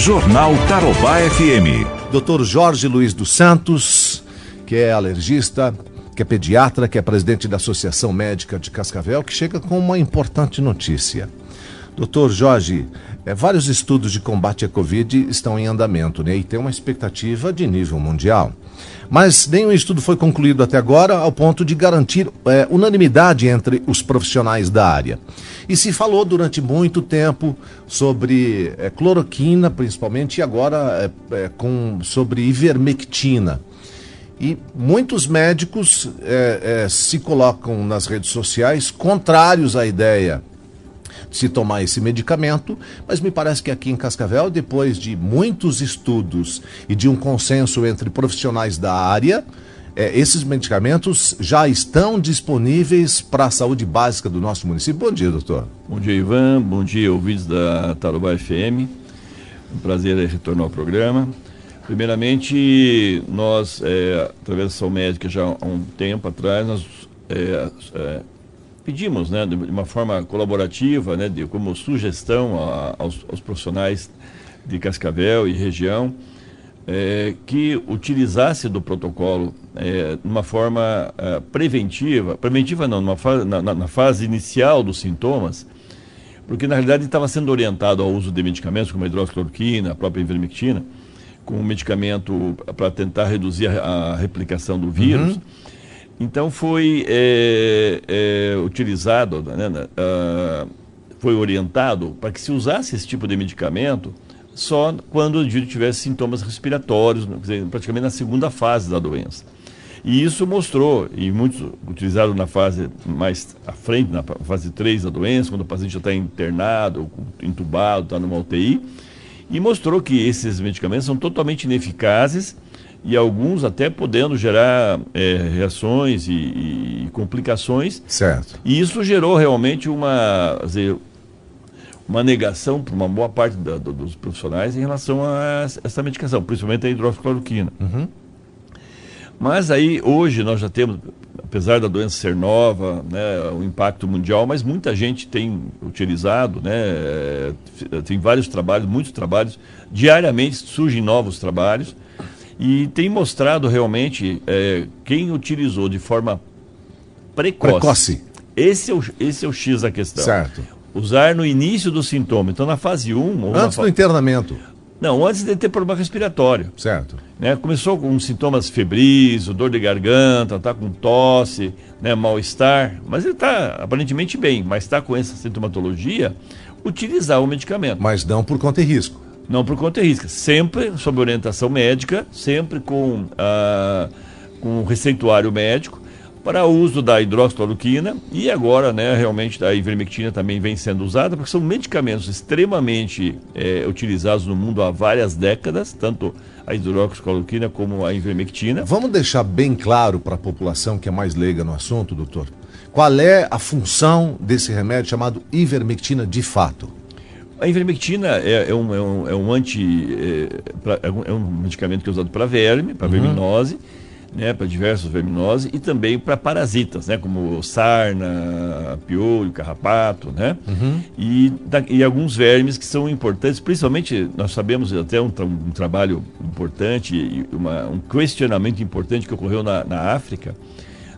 Jornal Tarobá FM. Dr. Jorge Luiz dos Santos, que é alergista, que é pediatra, que é presidente da Associação Médica de Cascavel, que chega com uma importante notícia. Doutor Jorge, é, vários estudos de combate à Covid estão em andamento né, e tem uma expectativa de nível mundial. Mas nenhum estudo foi concluído até agora ao ponto de garantir é, unanimidade entre os profissionais da área. E se falou durante muito tempo sobre é, cloroquina, principalmente, e agora é, é, com, sobre ivermectina. E muitos médicos é, é, se colocam nas redes sociais contrários à ideia de se tomar esse medicamento, mas me parece que aqui em Cascavel, depois de muitos estudos e de um consenso entre profissionais da área, é, esses medicamentos já estão disponíveis para a saúde básica do nosso município. Bom dia, doutor. Bom dia, Ivan. Bom dia, ouvintes da Tarubá FM. Um prazer retornar ao programa. Primeiramente, nós, é, através da Saúde Médica, já há um tempo atrás, nós é, é, pedimos, né, de uma forma colaborativa, né, de, como sugestão a, aos, aos, profissionais de Cascavel e região, é, que utilizasse do protocolo é, de uma forma é, preventiva, preventiva não, numa fa na, na, fase inicial dos sintomas, porque na realidade estava sendo orientado ao uso de medicamentos como a hidroxicloroquina, a própria ivermectina, com um medicamento para tentar reduzir a, a, replicação do vírus. Uhum. Então foi é, é, utilizado, né, uh, foi orientado para que se usasse esse tipo de medicamento só quando o indivíduo tivesse sintomas respiratórios, dizer, praticamente na segunda fase da doença. E isso mostrou, e muitos utilizaram na fase mais à frente, na fase 3 da doença, quando o paciente já está internado, entubado, está numa UTI, e mostrou que esses medicamentos são totalmente ineficazes e alguns até podendo gerar é, reações e, e, complicações. Certo. E isso gerou realmente uma, dizer, uma negação por uma boa parte da, do, dos profissionais em relação a essa medicação, principalmente a hidroxicloroquina. Uhum. Mas aí, hoje, nós já temos, apesar da doença ser nova, né, o impacto mundial, mas muita gente tem utilizado, né, é, tem vários trabalhos, muitos trabalhos, diariamente surgem novos trabalhos, e tem mostrado realmente é, quem utilizou de forma precoce. precoce. Esse é, o, esse é o X da questão. Certo. Usar no início do sintoma. Então, na fase 1. Antes do internamento. Não, antes de ter problema respiratório. Certo. Né? Começou com sintomas febris, dor de garganta, está com tosse, né? mal-estar, mas ele está aparentemente bem, mas está com essa sintomatologia, utilizar o medicamento. Mas não por conta e risco. Não por conta e risco. Sempre sob orientação médica, sempre com, ah, com receituário médico para uso da hidroxicloroquina e agora, né, realmente a ivermectina também vem sendo usada, porque são medicamentos extremamente é, utilizados no mundo há várias décadas, tanto a hidroxicloroquina como a ivermectina. Vamos deixar bem claro para a população que é mais leiga no assunto, doutor, qual é a função desse remédio chamado ivermectina de fato? A ivermectina é, é, um, é, um, é um anti. É, pra, é, um medicamento que é usado para verme, para uhum. verminose né, para diversos verminoses e também para parasitas, né, como sarna, piolho, carrapato, né, uhum. e, da, e alguns vermes que são importantes, principalmente nós sabemos até um, um trabalho importante uma, um questionamento importante que ocorreu na, na África,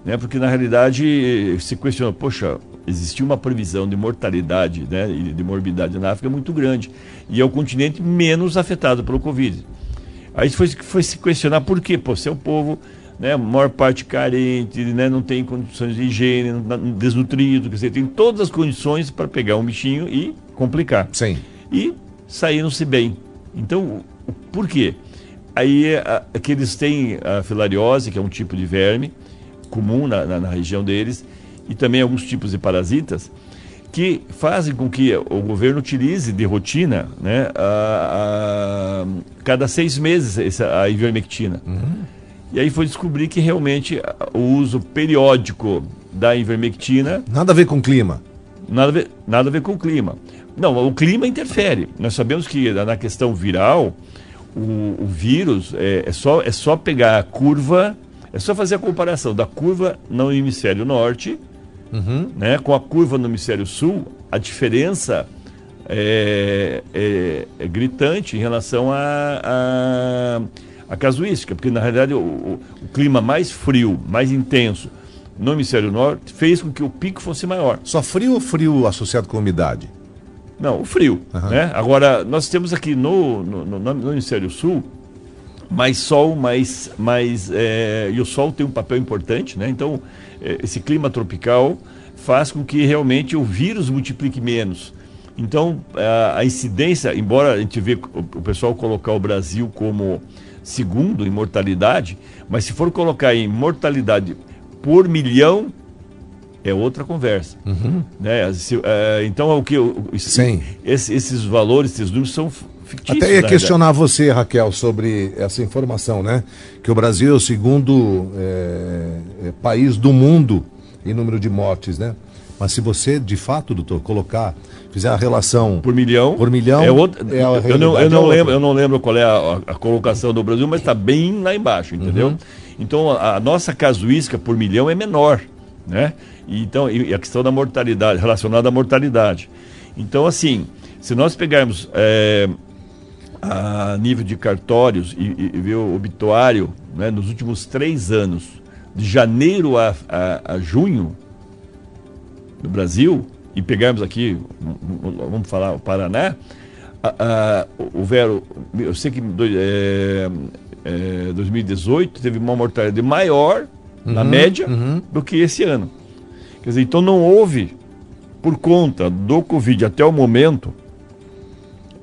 né, porque na realidade se questiona, poxa, existia uma previsão de mortalidade né, e de morbidade na África muito grande e é o continente menos afetado pelo Covid. Aí foi, foi se questionar por quê? Pô, se é o povo né, maior parte carente, né, não tem condições de higiene, desnutrido, quer dizer, tem todas as condições para pegar um bichinho e complicar. Sim. E saíram-se bem. Então, por quê? Aí a, que eles têm a filariose, que é um tipo de verme comum na, na, na região deles, e também alguns tipos de parasitas, que fazem com que o governo utilize de rotina, né, a, a cada seis meses a ivermectina. Uhum. E aí foi descobrir que realmente o uso periódico da ivermectina. Nada a ver com o clima. Nada a ver, nada a ver com o clima. Não, o clima interfere. Nós sabemos que na questão viral, o, o vírus é, é, só, é só pegar a curva, é só fazer a comparação da curva no hemisfério norte uhum. né, com a curva no hemisfério sul. A diferença é, é, é gritante em relação a, a, casuística, porque na realidade o, o, o clima mais frio, mais intenso no hemisfério norte fez com que o pico fosse maior. Só frio ou frio associado com umidade? Não, o frio. Uhum. Né? Agora, nós temos aqui no, no, no, no hemisfério sul mais sol, mais. mais é, e o sol tem um papel importante, né? Então, esse clima tropical faz com que realmente o vírus multiplique menos. Então, a, incidência, embora a gente vê o pessoal colocar o Brasil como segundo em mortalidade, mas se for colocar em mortalidade por milhão, é outra conversa. Uhum. Né? É, então, o que Sim. Esse, esses valores, esses números são fictícios. Até ia questionar você, Raquel, sobre essa informação, né? Que o Brasil é o segundo é, é, país do mundo em número de mortes, né? Mas se você, de fato, doutor, colocar, fizer a relação por milhão, por milhão, é outra, é eu, não, eu não é lembro, eu não lembro qual é a, a colocação do Brasil, mas está bem lá embaixo, entendeu? Uhum. Então a, a, nossa casuística por milhão é menor, né? E, então e a questão da mortalidade relacionada à mortalidade. Então assim, se nós pegarmos é, a nível de cartórios e, e, ver o obituário, né, nos últimos três anos, de janeiro a, a, a junho, no Brasil, e pegarmos aqui, vamos falar o Paraná, a, Vero, eu sei que é, é, 2018 teve uma mortalidade maior, uhum, na média, uhum. do que esse ano. Quer dizer, então não houve, por conta do Covid até o momento,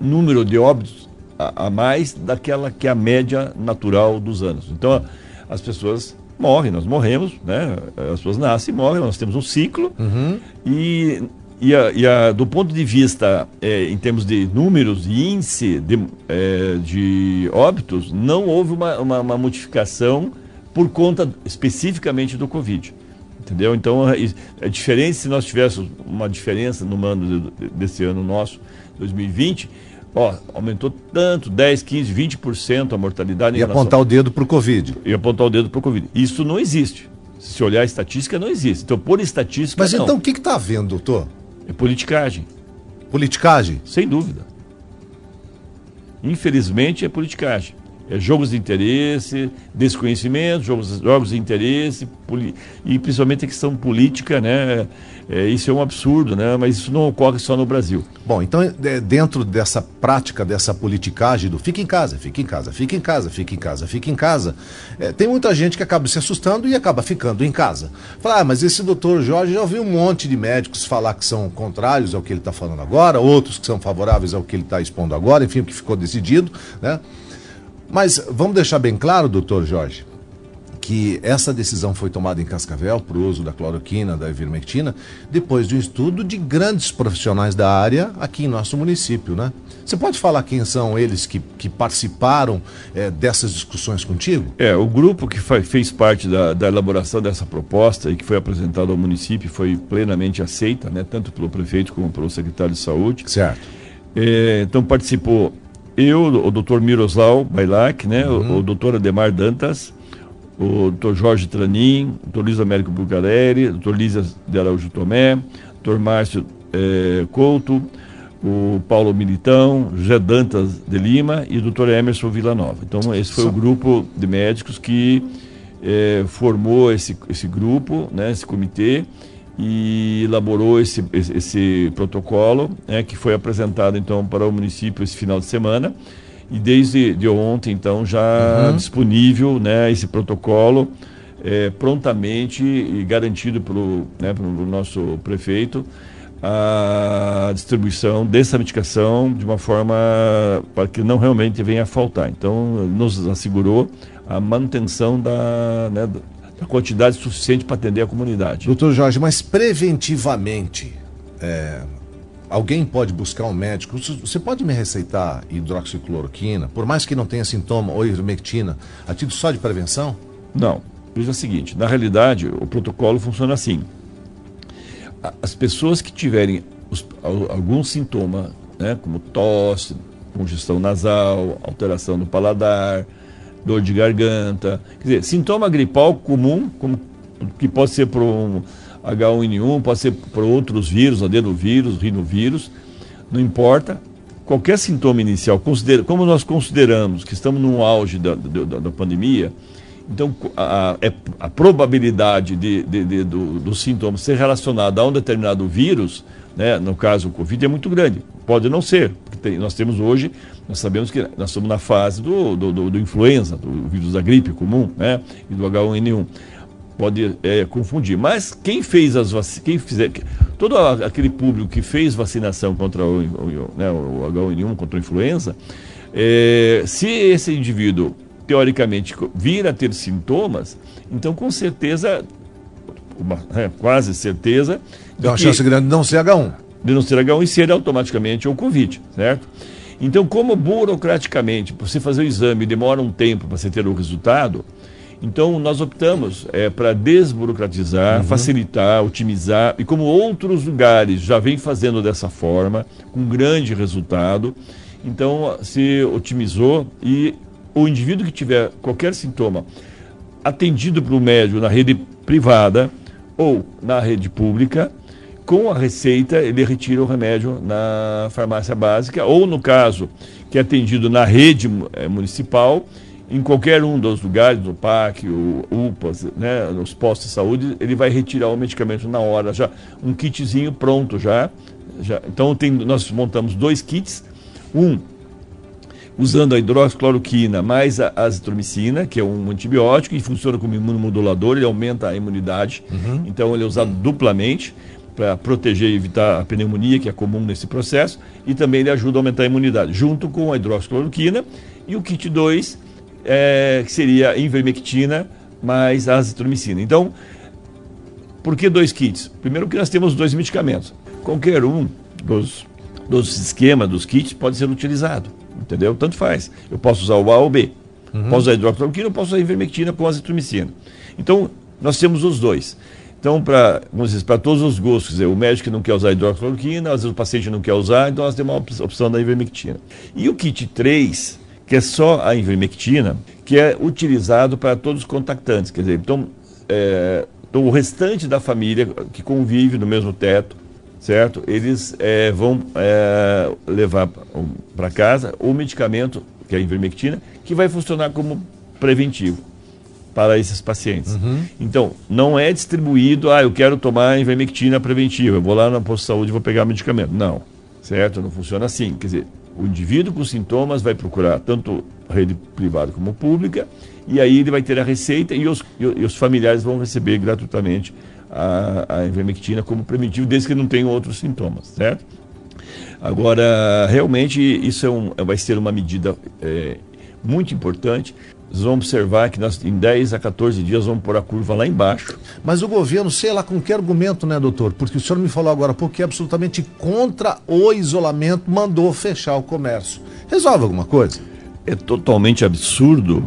número de óbitos a, a mais daquela que é a média natural dos anos. Então as pessoas morrem, nós morremos, né? As pessoas nascem e morrem, nós temos um ciclo. Uhum. E, e, a, e a, do ponto de vista, é, em termos de números e índice de, é, de óbitos, não houve uma, uma, uma, modificação por conta especificamente do Covid. Entendeu? Então é, é diferente se nós tivéssemos uma diferença no ano desse ano nosso, 2020 Ó, aumentou tanto, 10, 15, 20% a mortalidade. E relação... apontar o dedo para o Covid. E apontar o dedo para o Covid. Isso não existe. Se olhar a estatística, não existe. Então, por estatística. Mas não. então o que está havendo, doutor? É politicagem. Politicagem? Sem dúvida. Infelizmente, é politicagem. É jogos de interesse, desconhecimento, jogos, jogos de interesse, e principalmente a questão política, né? É, isso é um absurdo, né? mas isso não ocorre só no Brasil. Bom, então, é, dentro dessa prática, dessa politicagem do fica em casa, fica em casa, fica em casa, fica em casa, fica em casa, é, tem muita gente que acaba se assustando e acaba ficando em casa. Fala, ah, mas esse doutor Jorge já ouviu um monte de médicos falar que são contrários ao que ele está falando agora, outros que são favoráveis ao que ele está expondo agora, enfim, o que ficou decidido, né? Mas vamos deixar bem claro, doutor Jorge, que essa decisão foi tomada em Cascavel para o uso da cloroquina, da ivermectina, depois de um estudo de grandes profissionais da área aqui em nosso município, né? Você pode falar quem são eles que, que participaram é, dessas discussões contigo? É, o grupo que fez parte da, da elaboração dessa proposta e que foi apresentado ao município foi plenamente aceita, né? Tanto pelo prefeito como pelo secretário de saúde. Certo. É, então participou eu, o doutor Miroslav Bailac, né? Uhum. O, o doutor Ademar Dantas, o Dr. Jorge Tranin, o Dr. Luiz Américo Bugarelli, o Dr. Lísia de Araújo Tomé, o Dr. Márcio eh, Couto, o Paulo Militão, José Dantas de Lima e o Dr. Emerson Villanova. Então, esse foi o grupo de médicos que eh, formou esse, esse grupo, né, esse comitê, e elaborou esse, esse, esse protocolo, né, que foi apresentado então para o município esse final de semana e desde de ontem, então, já uhum. disponível né, esse protocolo é, prontamente e garantido pelo, né, pelo nosso prefeito a distribuição dessa medicação de uma forma para que não realmente venha a faltar. Então, nos assegurou a manutenção da, né, da quantidade suficiente para atender a comunidade. Doutor Jorge, mas preventivamente, é, Alguém pode buscar um médico. Você pode me receitar hidroxicloroquina, por mais que não tenha sintoma, ou ivermectina, a título só de prevenção? Não. Veja o seguinte: na realidade, o protocolo funciona assim. As pessoas que tiverem os, algum sintoma, né, como tosse, congestão nasal, alteração no paladar, dor de garganta, quer dizer, sintoma gripal comum, como, que pode ser por um H1N1, pode ser por outros vírus, adenovírus, rinovírus. Não importa. Qualquer sintoma inicial, considera, como nós consideramos que estamos no auge da, da, da pandemia, então a, a, é, a probabilidade de, de, de, do, do sintoma ser relacionado a um determinado vírus, né, no caso o Covid, é muito grande. Pode não ser, tem, nós temos hoje, nós sabemos que nós estamos na fase do, do, do, do influenza, do vírus da gripe comum né, e do H1N1 pode é, confundir. Mas quem fez as vacinas, quem fizer, todo aquele público que fez vacinação contra o, o, né, o H1N1, contra a influenza, é, se esse indivíduo, teoricamente, vir a ter sintomas, então com certeza, uma, é, quase certeza... Tem uma chance grande de não ser H1. De não ser H1 e ser automaticamente o Covid, certo? Então, como burocraticamente, você fazer o exame demora um tempo para você ter o resultado, então, nós optamos é, para desburocratizar, uhum. facilitar, otimizar, e como outros lugares já vêm fazendo dessa forma, com grande resultado, então se otimizou e o indivíduo que tiver qualquer sintoma atendido pelo médico na rede privada ou na rede pública, com a receita ele retira o remédio na farmácia básica, ou no caso que é atendido na rede é, municipal, em qualquer um dos lugares, do PAC, o UPAs, né, nos postos de saúde, ele vai retirar o medicamento na hora, já um kitzinho pronto já. já. Então tem, nós montamos dois kits, um usando a hidroxicloroquina mais a azitromicina, que é um antibiótico e funciona como imunomodulador, ele aumenta a imunidade. Uhum. Então ele é usado duplamente para proteger e evitar a pneumonia, que é comum nesse processo, e também ele ajuda a aumentar a imunidade, junto com a hidroxicloroquina. E o kit 2 é, que seria invermectina mais azitromicina. Então, por que dois kits? Primeiro que nós temos dois medicamentos. Qualquer um dos, dos esquemas, dos kits, pode ser utilizado. Entendeu? Tanto faz. Eu posso usar o A ou o B. Uhum. Posso usar hidroxicloroquina ou posso usar invermectina com azitromicina. Então, nós temos os dois. Então, para todos os gostos, dizer, o médico não quer usar hidroxicloroquina, às vezes o paciente não quer usar, então nós temos uma opção da invermectina. E o kit 3, que é só a invermectina, que é utilizado para todos os contactantes. Quer dizer, então, é, então o restante da família que convive no mesmo teto, certo? Eles é, vão é, levar para casa o medicamento, que é a invermectina, que vai funcionar como preventivo para esses pacientes. Uhum. Então, não é distribuído, ah, eu quero tomar invermectina preventiva, eu vou lá na posto de saúde e vou pegar medicamento. Não, certo? Não funciona assim. Quer dizer, o indivíduo com sintomas vai procurar tanto rede privada como pública, e aí ele vai ter a receita e os, e os familiares vão receber gratuitamente a, a ivermectina como preventivo, desde que não tenham outros sintomas, certo? Agora, realmente, isso é um, vai ser uma medida é, muito importante nós vamos observar que nós, em 10 a 14 dias vamos pôr a curva lá embaixo. Mas o governo, sei lá com que argumento, né, doutor? Porque o senhor me falou agora, porque é absolutamente contra o isolamento, mandou fechar o comércio. Resolve alguma coisa? É totalmente absurdo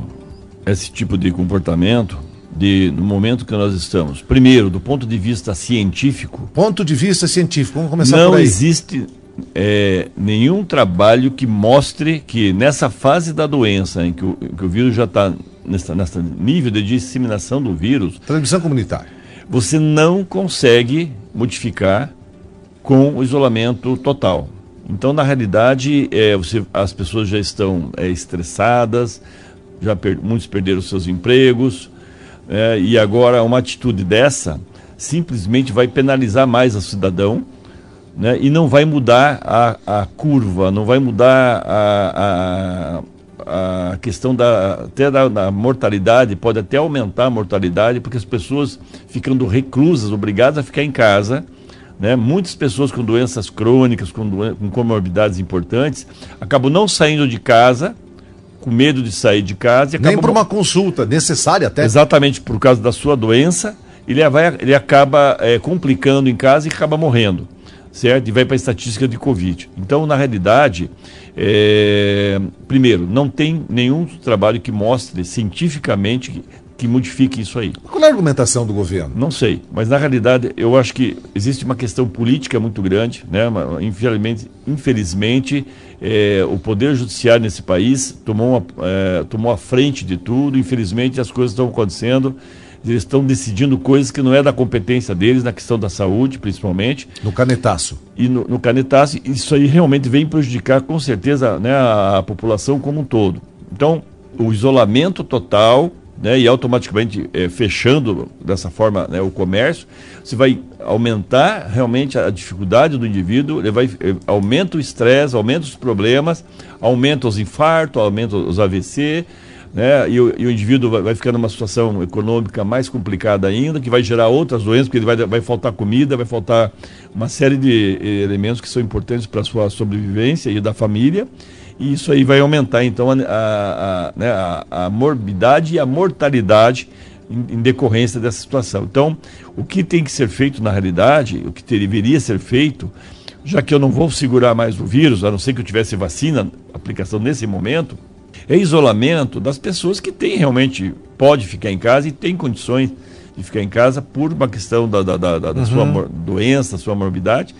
esse tipo de comportamento de, no momento que nós estamos. Primeiro, do ponto de vista científico. Ponto de vista científico, vamos começar não por aí. Não existe é, nenhum trabalho que mostre que nessa fase da doença, em que o, que o vírus já está nesse nível de disseminação do vírus. Transmissão comunitária. Você não consegue modificar com o isolamento total. Então, na realidade, é, você, as pessoas já estão é, estressadas, já per, muitos perderam seus empregos, é, e agora uma atitude dessa simplesmente vai penalizar mais o cidadão né? e não vai mudar a, a curva, não vai mudar a, a, a questão da, até da, da, mortalidade, pode até aumentar a mortalidade, porque as pessoas ficando reclusas, obrigadas a ficar em casa, né? muitas pessoas com doenças crônicas, com, doen com comorbidades importantes, acabam não saindo de casa, com medo de sair de casa. E Nem para uma consulta necessária até. Exatamente, por causa da sua doença, ele, vai, ele acaba é, complicando em casa e acaba morrendo certo? E vai para a estatística de Covid. Então, na realidade, é... primeiro, não tem nenhum trabalho que mostre cientificamente que, que modifique isso aí. Qual é a argumentação do governo? Não sei, mas na realidade eu acho que existe uma questão política muito grande, né? Infelizmente, infelizmente é, o poder judiciário nesse país tomou, uma, é, tomou a frente de tudo. Infelizmente as coisas estão acontecendo Eles estão decidindo coisas que não é da competência deles, na questão da saúde, principalmente. No canetaço. E no, no canetaço, isso aí realmente vem prejudicar, com certeza, né, a, a população como um todo. Então, o isolamento total né, e automaticamente é, fechando dessa forma né, o comércio, você vai aumentar realmente a dificuldade do indivíduo, ele vai, é, aumenta o estresse, aumenta os problemas, aumenta os infartos, aumenta os AVC, né, e, o, e o indivíduo vai, vai ficar numa situação econômica mais complicada ainda, que vai gerar outras doenças, porque ele vai, vai faltar comida, vai faltar uma série de eh, elementos que são importantes para a sua sobrevivência e da família e isso aí vai aumentar então a, a, a, né, a, morbidade e a mortalidade em, em, decorrência dessa situação. Então, o que tem que ser feito na realidade, o que deveria ser feito, já que eu não vou segurar mais o vírus, a não ser que eu tivesse vacina, aplicação nesse momento, é isolamento das pessoas que têm realmente, pode ficar em casa e tem condições de ficar em casa por uma questão da, da, da, da uhum. sua doença, sua morbidade,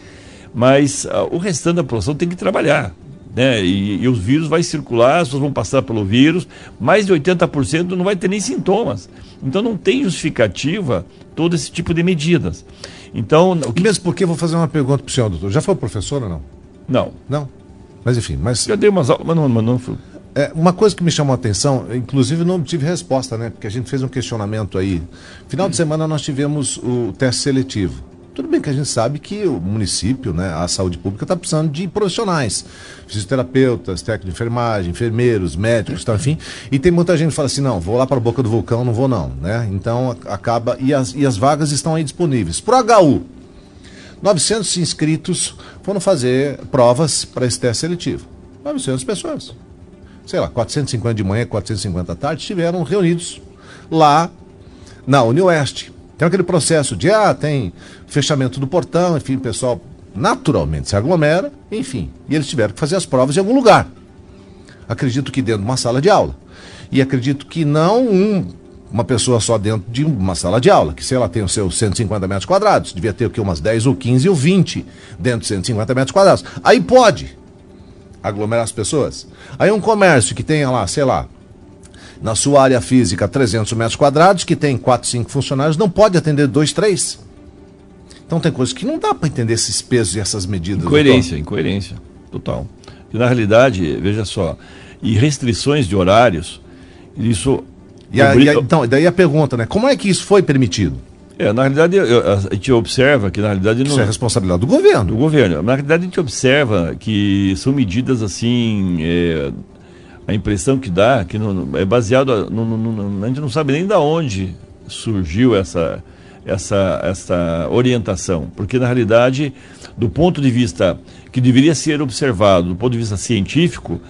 mas uh, o restante da população tem que trabalhar né? E, e, os vírus vai circular, as pessoas vão passar pelo vírus, mais de 80% não vai ter nem sintomas. Então não tem justificativa todo esse tipo de medidas. Então, o que... Mesmo porque vou fazer uma pergunta para o senhor, doutor. Já foi professor ou não? Não. Não? Mas enfim, mas... Já dei umas aulas, mas não, mas não. É, uma coisa que me chamou a atenção, inclusive não tive resposta, né? Porque a gente fez um questionamento aí. Final de semana nós tivemos o teste seletivo. Tudo bem que a gente sabe que o município, né, a saúde pública está precisando de profissionais, fisioterapeutas, técnicos de enfermagem, enfermeiros, médicos, tá, enfim. E tem muita gente que fala assim, não, vou lá para a boca do vulcão, não vou não, né? Então acaba e as, e as vagas estão aí disponíveis. Para o HU, 900 inscritos foram fazer provas para esse teste seletivo. 900 pessoas. Sei lá, 450 de manhã, 450 à tarde, estiveram reunidos lá na Unioeste. Tem aquele processo de, ah, tem fechamento do portão, enfim, o pessoal naturalmente se aglomera, enfim. E eles tiveram que fazer as provas em algum lugar. Acredito que dentro de uma sala de aula. E acredito que não um, uma pessoa só dentro de uma sala de aula, que se ela tem os seus 150 metros quadrados, devia ter o que, umas 10 ou 15 ou 20 dentro de 150 metros quadrados. Aí pode aglomerar as pessoas. Aí um comércio que tenha lá, sei lá, na sua área física 300 metros quadrados, que tem 4, 5 funcionários, não pode atender 2, 3. Então tem coisas que não dá para entender esses pesos e essas medidas. Incoerência, incoerência, total. E na realidade, veja só, e restrições de horários, isso. E a, e a, então, daí a pergunta, né? Como é que isso foi permitido? É, na realidade, a gente observa que, na realidade... Não... Isso é responsabilidade do governo. Do governo. Na realidade, a gente observa que são medidas, assim, é, a impressão que dá, que não, é baseado, no, no, a gente não sabe nem de onde surgiu essa, essa, essa orientação, porque na realidade, do ponto de vista que deveria ser observado, do ponto de vista científico,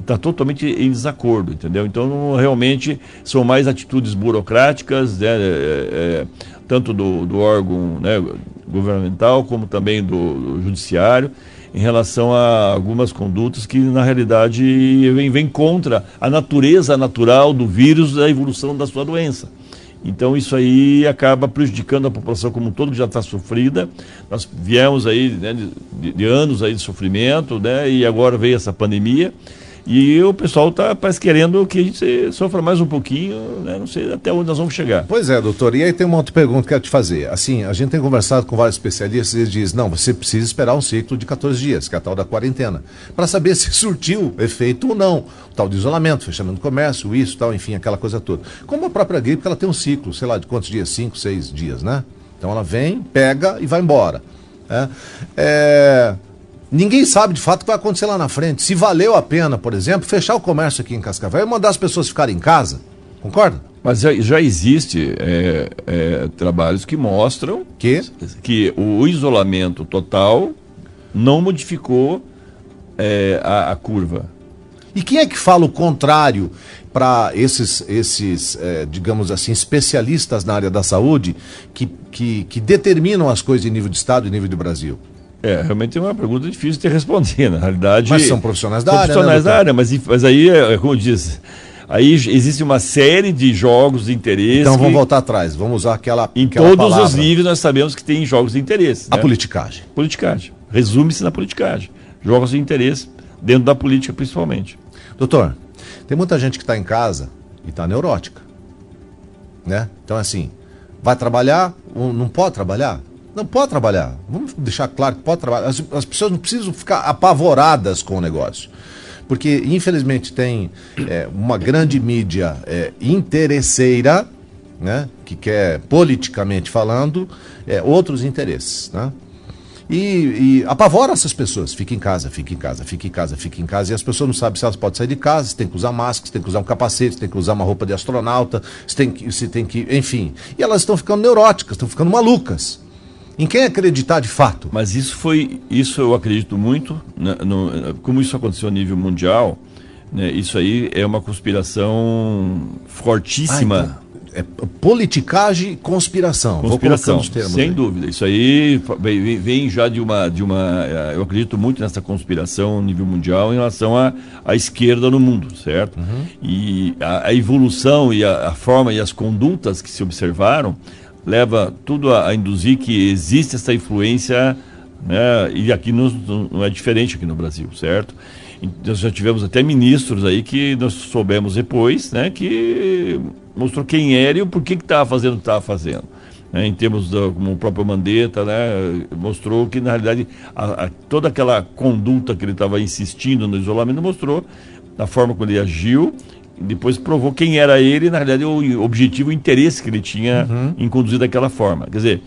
está totalmente em desacordo, entendeu? Então, realmente, são mais atitudes burocráticas, né, é, é, tanto do, do órgão né, governamental como também do, do judiciário, em relação a algumas condutas que, na realidade, vem, vem contra a natureza natural do vírus da evolução da sua doença. Então isso aí acaba prejudicando a população como um todo, que já está sofrida. Nós viemos aí né, de, de, anos aí de sofrimento, né, e agora veio essa pandemia. E o pessoal está parece querendo que a gente sofra mais um pouquinho, né? não sei até onde nós vamos chegar. Pois é, doutor. E aí tem uma outra pergunta que eu quero te fazer. Assim, a gente tem conversado com vários especialistas e eles dizem, não, você precisa esperar um ciclo de 14 dias, que é a tal da quarentena, para saber se surtiu efeito ou não. O tal de isolamento, fechamento do comércio, isso, tal, enfim, aquela coisa toda. Como a própria gripe, ela tem um ciclo, sei lá, de quantos dias? Cinco, seis dias, né? Então ela vem, pega e vai embora. É, é Ninguém sabe de fato o que vai acontecer lá na frente. Se valeu a pena, por exemplo, fechar o comércio aqui em Cascavel e mandar as pessoas ficarem em casa. Concorda? Mas já, já existe é, é, trabalhos que mostram que? que o isolamento total não modificou é, a, a, curva. E quem é que fala o contrário para esses, esses é, digamos assim, especialistas na área da saúde que, que, que determinam as coisas em nível de Estado e nível de Brasil? É, realmente é uma pergunta difícil de responder, na realidade. Mas são profissionais da área. Profissionais né, da área, mas, mas aí, é, é como diz, aí existe uma série de jogos de interesse. Então vamos voltar atrás, vamos usar aquela. Em aquela todos palavra. os níveis nós sabemos que tem jogos de interesse. A né? politicagem. Politicagem. Resume-se na politicagem. Jogos de interesse, dentro da política principalmente. Doutor, tem muita gente que está em casa e está neurótica. Né? Então, assim, vai trabalhar ou não pode trabalhar? Não pode trabalhar. Vamos deixar claro que pode trabalhar. As, as pessoas não precisam ficar apavoradas com o negócio. Porque, infelizmente, tem é, uma grande mídia é, interesseira, né, que quer, politicamente falando, é, outros interesses. Né? E, e, apavora essas pessoas. Fica em casa, fica em casa, fica em casa, fica em casa. E as pessoas não sabem se elas podem sair de casa, se tem que usar máscara, se tem que usar um capacete, se tem que usar uma roupa de astronauta, se tem que, se tem que enfim. E elas estão ficando neuróticas, estão ficando malucas. Em quem acreditar de fato? Mas isso foi, isso eu acredito muito, né, no, como isso aconteceu a nível mundial, né, isso aí é uma conspiração fortíssima. Ah, então é politicagem e conspiração. Conspiração, sem aí. dúvida. Isso aí vem, já de uma, de uma. Eh, eu acredito muito nessa conspiração a nível mundial em relação à, à esquerda no mundo, certo? Uhum. E a, a, evolução e a, a forma e as condutas que se observaram leva tudo a, a induzir que existe essa influência, né, e aqui não, não é diferente aqui no Brasil, certo? Nós já tivemos até ministros aí que nós soubemos depois, né, que mostrou quem era e o porquê que estava fazendo o que estava fazendo. Né, em termos do, como o próprio Mandetta, né, mostrou que na realidade a, a, toda aquela conduta que ele estava insistindo no isolamento mostrou da forma como ele agiu depois provou quem era ele e, na realidade, o objetivo, o interesse que ele tinha uhum. em conduzir daquela forma. Quer dizer,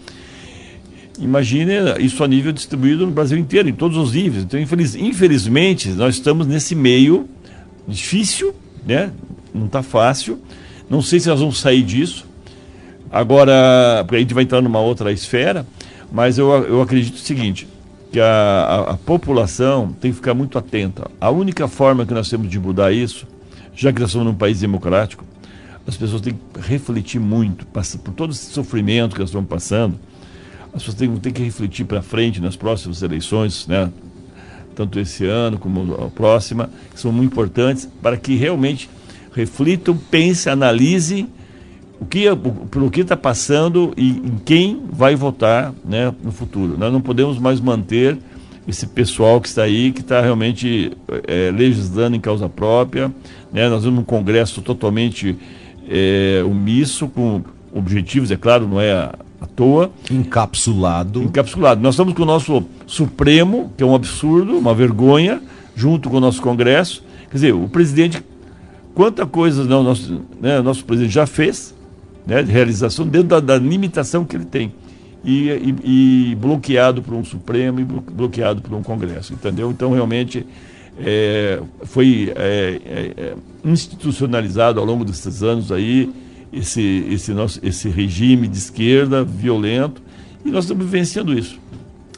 imagine isso a nível distribuído no Brasil inteiro, em todos os níveis. Então, infeliz, infelizmente, nós estamos nesse meio difícil, né? não está fácil. Não sei se nós vamos sair disso. Agora, porque a gente vai entrar numa outra esfera, mas eu, eu acredito o seguinte, que a, a, a população tem que ficar muito atenta. A única forma que nós temos de mudar isso já que nós somos num país democrático, as pessoas têm que refletir muito, por todo esse sofrimento que nós estamos passando, as pessoas têm, têm que refletir para frente nas próximas eleições, né? tanto esse ano como a próxima, que são muito importantes, para que realmente reflitam, pensem, analisem o que, pelo que está passando e em quem vai votar né, no futuro. Nós não podemos mais manter esse pessoal que está aí, que está realmente é, legislando em causa própria. Né? Nós vemos um Congresso totalmente é, omisso, com objetivos, é claro, não é à, à toa. Encapsulado. Encapsulado. Nós estamos com o nosso Supremo, que é um absurdo, uma vergonha, junto com o nosso Congresso. Quer dizer, o presidente, quanta coisa não, nosso, né, nosso presidente já fez, né, de realização, dentro da, da limitação que ele tem e, e, e, bloqueado por um Supremo e bloqueado por um Congresso, entendeu? Então, realmente, é, foi é, é, é, institucionalizado ao longo desses anos aí esse, esse, nosso, esse regime de esquerda violento e nós estamos vivenciando isso.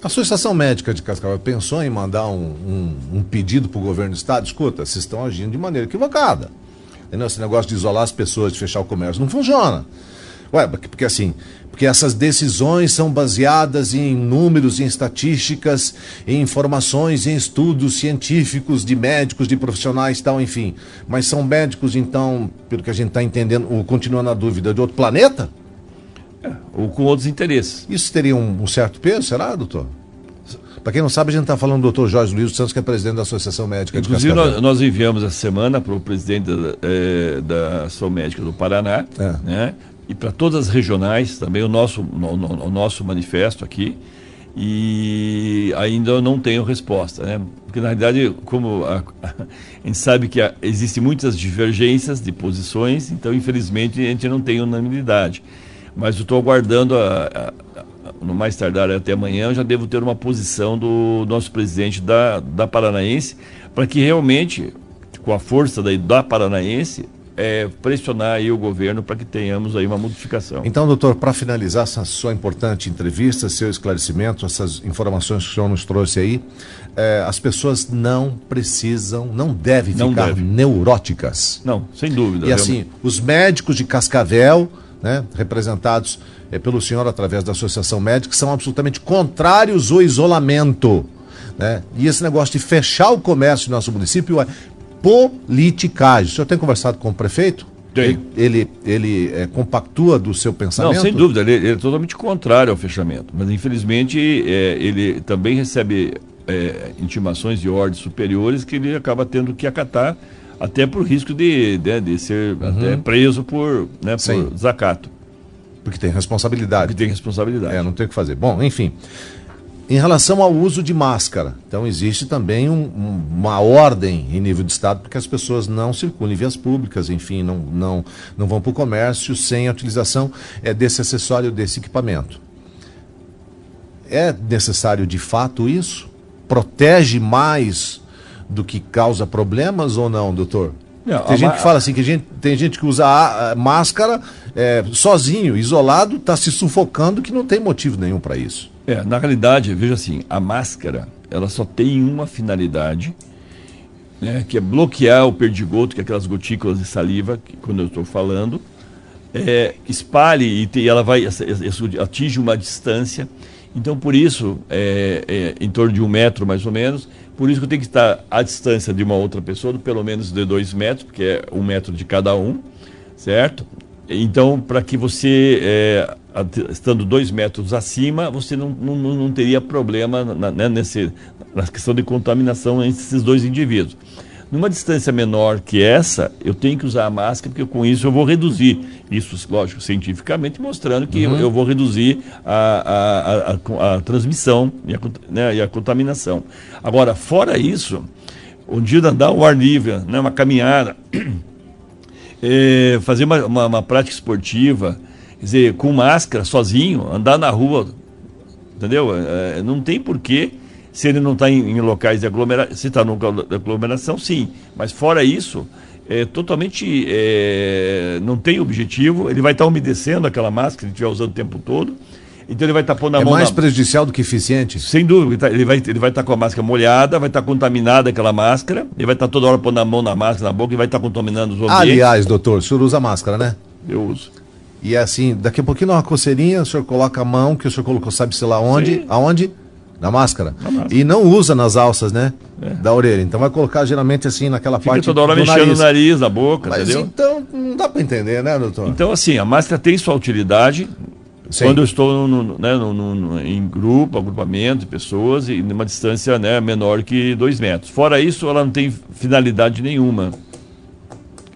A Associação Médica de Cascavel pensou em mandar um, um, um pedido para o governo do Estado? Escuta, vocês estão agindo de maneira equivocada. Entendeu? Esse negócio de isolar as pessoas, de fechar o comércio, não funciona. Ué, porque assim, porque essas decisões são baseadas em números, em estatísticas, em informações, em estudos científicos de médicos, de profissionais tal, enfim. Mas são médicos, então, pelo que a gente está entendendo, ou continuando na dúvida, de outro planeta? É, ou com outros interesses. Isso teria um, um certo peso, será, doutor? Para quem não sabe, a gente está falando do doutor Jorge Luiz Santos, que é presidente da Associação Médica Inclusive, de Inclusive, nós, nós, enviamos essa semana para o presidente da, é, da Associação Médica do Paraná, é. né, e para todas as regionais também o nosso, o, o nosso manifesto aqui e ainda não tenho resposta, né? Porque na realidade, como a, a gente sabe que existem muitas divergências de posições, então infelizmente a gente não tem unanimidade. Mas eu estou aguardando a, no mais tardar até amanhã, eu já devo ter uma posição do nosso presidente da, da Paranaense para que realmente, com a força da, da Paranaense, é, pressionar aí o governo para que tenhamos aí uma modificação. Então, doutor, para finalizar essa sua importante entrevista, seu esclarecimento, essas informações que o senhor nos trouxe aí, é, as pessoas não precisam, não devem não ficar deve. neuróticas. Não, sem dúvida. E realmente. assim, os médicos de Cascavel, né, representados é, pelo senhor através da Associação Médica, são absolutamente contrários ao isolamento. Né? E esse negócio de fechar o comércio no nosso município é politicagem. O senhor tem conversado com o prefeito? Tem. Ele, ele é, compactua do seu pensamento? Não, sem dúvida, ele, ele, é totalmente contrário ao fechamento. Mas, infelizmente, é, ele também recebe é, intimações de ordens superiores que ele acaba tendo que acatar, até por risco de, de, de ser uhum. até preso por, né, por desacato. Porque tem responsabilidade. Porque tem responsabilidade. É, não tem o que fazer. Bom, enfim. Em relação ao uso de máscara, então existe também um, um, uma ordem em nível de Estado para que as pessoas não circulem em vias públicas, enfim, não, não, não vão para o comércio sem a utilização é, desse acessório, desse equipamento. É necessário de fato isso? Protege mais do que causa problemas ou não, doutor? Não, tem gente que fala assim, que gente, tem gente que usa a, a máscara é, sozinho, isolado, está se sufocando, que não tem motivo nenhum para isso. É, na realidade, veja assim, a máscara, ela só tem uma finalidade, né, que é bloquear o perdigoto, que é aquelas gotículas de saliva, que, quando eu estou falando, é, espalhe e, te, ela vai atinge uma distância. Então, por isso, é, é, em torno de um metro mais ou menos, por isso que eu tenho que estar à distância de uma outra pessoa, pelo menos de dois metros, porque é um metro de cada um, certo? Então, para que você, é, estando dois metros acima, você não, não, não teria problema na, né, nesse, na questão de contaminação entre esses dois indivíduos. Numa distância menor que essa, eu tenho que usar a máscara, porque com isso eu vou reduzir, isso, lógico, cientificamente, mostrando que uhum. eu, eu, vou reduzir a, a, a, a transmissão e a, né, e a, contaminação. Agora, fora isso, um dia andar ao ar livre, né, uma caminhada, é, fazer uma, uma, uma, prática esportiva, quer dizer, com máscara, sozinho, andar na rua, entendeu? É, não tem porquê, se ele não está em, em, locais de aglomeração, se está no de aglomeração, sim, mas fora isso, é totalmente, é, não tem objetivo, ele vai estar tá umedecendo aquela máscara que ele estiver usando o tempo todo, então ele vai estar tá pondo a é mão. É mais na... prejudicial do que eficiente? Sem dúvida. Ele vai ele vai estar tá com a máscara molhada, vai estar tá contaminada aquela máscara, ele vai estar tá toda hora pondo a mão na máscara, na boca e vai estar contaminando os ambientes. Aliás, doutor, o senhor usa máscara, né? Eu uso. E é assim, daqui a pouquinho uma coceirinha, o senhor coloca a mão, que o senhor colocou, sabe-se lá onde? Sim. Aonde? Na máscara. na máscara. E não usa nas alças, né? É. Da orelha. Então vai colocar geralmente assim naquela Fica parte. toda hora mexendo nariz. no nariz, na boca, Mas entendeu? Então não dá para entender, né, doutor? Então, assim, a máscara tem sua utilidade, Sim. Quando eu estou no, né, no, no, em grupo, agrupamento de pessoas e numa distância né, menor que dois metros. Fora isso, ela não tem finalidade nenhuma.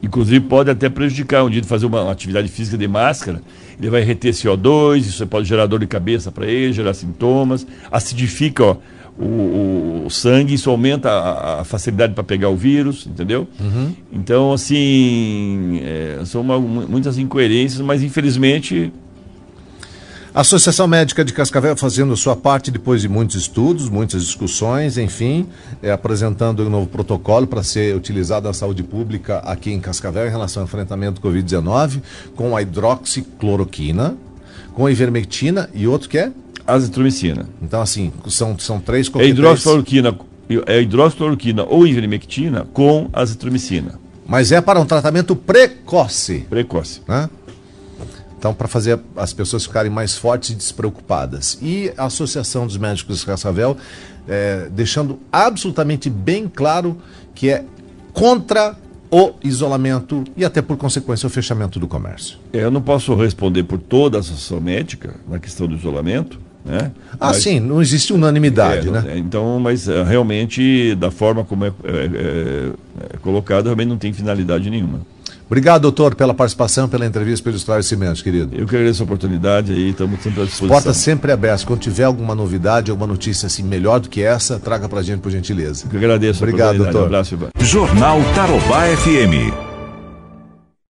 Inclusive pode até prejudicar um dia de fazer uma, atividade física de máscara. Ele vai reter CO2, isso pode gerar dor de cabeça para ele, gerar sintomas, acidifica ó, o, o, o, sangue, isso aumenta a, a facilidade para pegar o vírus, entendeu? Uhum. Então, assim, é, são uma, muitas incoerências, mas infelizmente a Associação Médica de Cascavel fazendo sua parte depois de muitos estudos, muitas discussões, enfim, é, apresentando um novo protocolo para ser utilizado na saúde pública aqui em Cascavel em relação ao enfrentamento do Covid-19, com a hidroxicloroquina, com a ivermectina e outro que é? Azitromicina. Então, assim, são, são três É hidroxicloroquina, é hidroxicloroquina ou ivermectina com azitromicina. Mas é para um tratamento precoce. Precoce. Né? Então, para fazer as pessoas ficarem mais fortes e despreocupadas. E a Associação dos Médicos de Cascavel é, deixando absolutamente bem claro que é contra o isolamento e até por consequência o fechamento do comércio. É, eu não posso responder por toda a associação médica na questão do isolamento, né? Ah, mas, sim, não existe unanimidade, é, né? É, então, mas é, realmente, da forma como é, é, é colocado, realmente não tem finalidade nenhuma. Obrigado, doutor, pela participação, pela entrevista, pelo esclarecimento, querido. Eu que agradeço a oportunidade aí, estamos sempre à disposição. Portas sempre abertas. Quando tiver alguma novidade, alguma notícia assim melhor do que essa, traga pra gente, por gentileza. Eu que agradeço Obrigado, doutor. Um abraço, Ivan. Jornal Tarobá FM.